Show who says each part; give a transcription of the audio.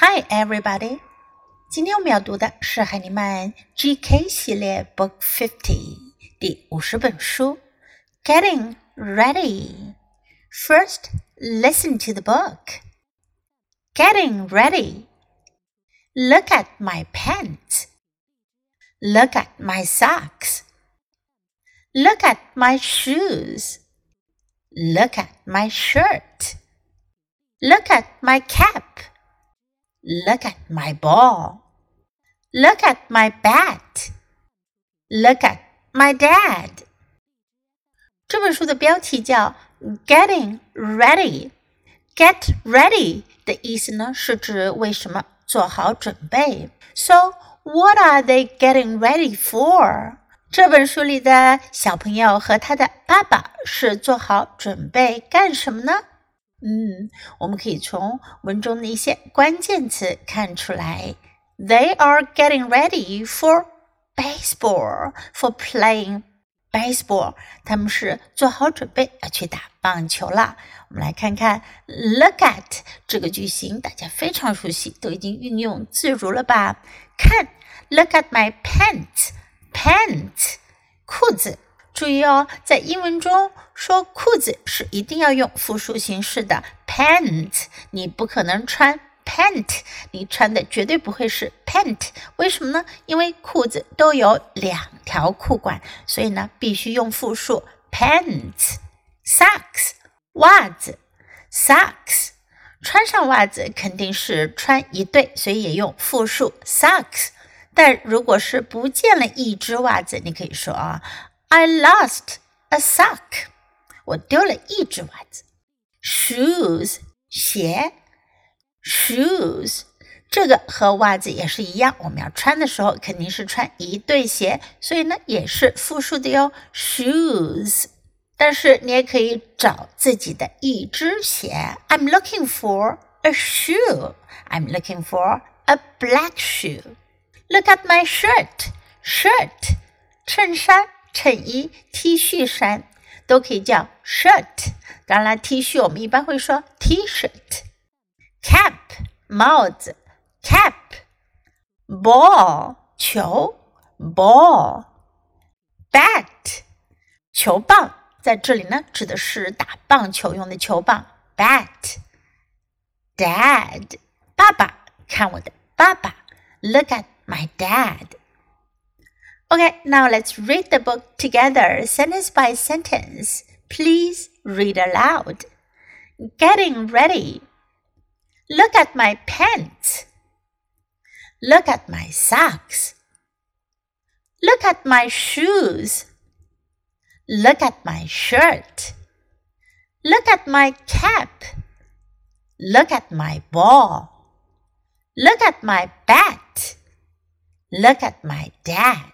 Speaker 1: Hi, everybody！今天我们要读的是海尼曼 GK 系列 Book Fifty 第五十本书《Getting Ready》。First, listen to the book. Getting ready. Look at my pants. Look at my socks. Look at my shoes. Look at my shirt. Look at my cap. Look at my ball. Look at my bat. Look at my dad. 这本书的标题叫《Getting Ready》。Get ready 的意思呢，是指为什么做好准备。So what are they getting ready for？这本书里的小朋友和他的爸爸是做好准备干什么呢？ 嗯，我们可以从文中的一些关键词看出来。They are getting ready for baseball, for playing baseball。他们是做好准备要去打棒球了。我们来看看 look at 这个句型，大家非常熟悉，都已经运用自如了吧？看，look at my pants，pants，裤子。注意哦，在英文中说裤子是一定要用复数形式的，pants 你不可能穿 pant，你穿的绝对不会是 pant。为什么呢？因为裤子都有两条裤管，所以呢必须用复数 pants。socks 袜子 socks 穿上袜子肯定是穿一对，所以也用复数 socks。但如果是不见了一只袜子，你可以说啊。I lost a sock. 我丢了一只袜子。Shoes 鞋，shoes 这个和袜子也是一样，我们要穿的时候肯定是穿一对鞋，所以呢也是复数的哟，shoes。但是你也可以找自己的一只鞋。I'm looking for a shoe. I'm looking for a black shoe. Look at my shirt. Shirt 衬衫。 衬衣、T 恤衫都可以叫 shirt。当然，T 恤我们一般会说 T-shirt。Cap 帽子，cap。Ball 球，ball。Bat 球棒，在这里呢指的是打棒球用的球棒，bat。Dad 爸爸，看我的爸爸，Look at my dad。Okay, now let's read the book together, sentence by sentence. Please read aloud. Getting ready. Look at my pants. Look at my socks. Look at my shoes. Look at my shirt. Look at my cap. Look at my ball. Look at my bat. Look at my dad.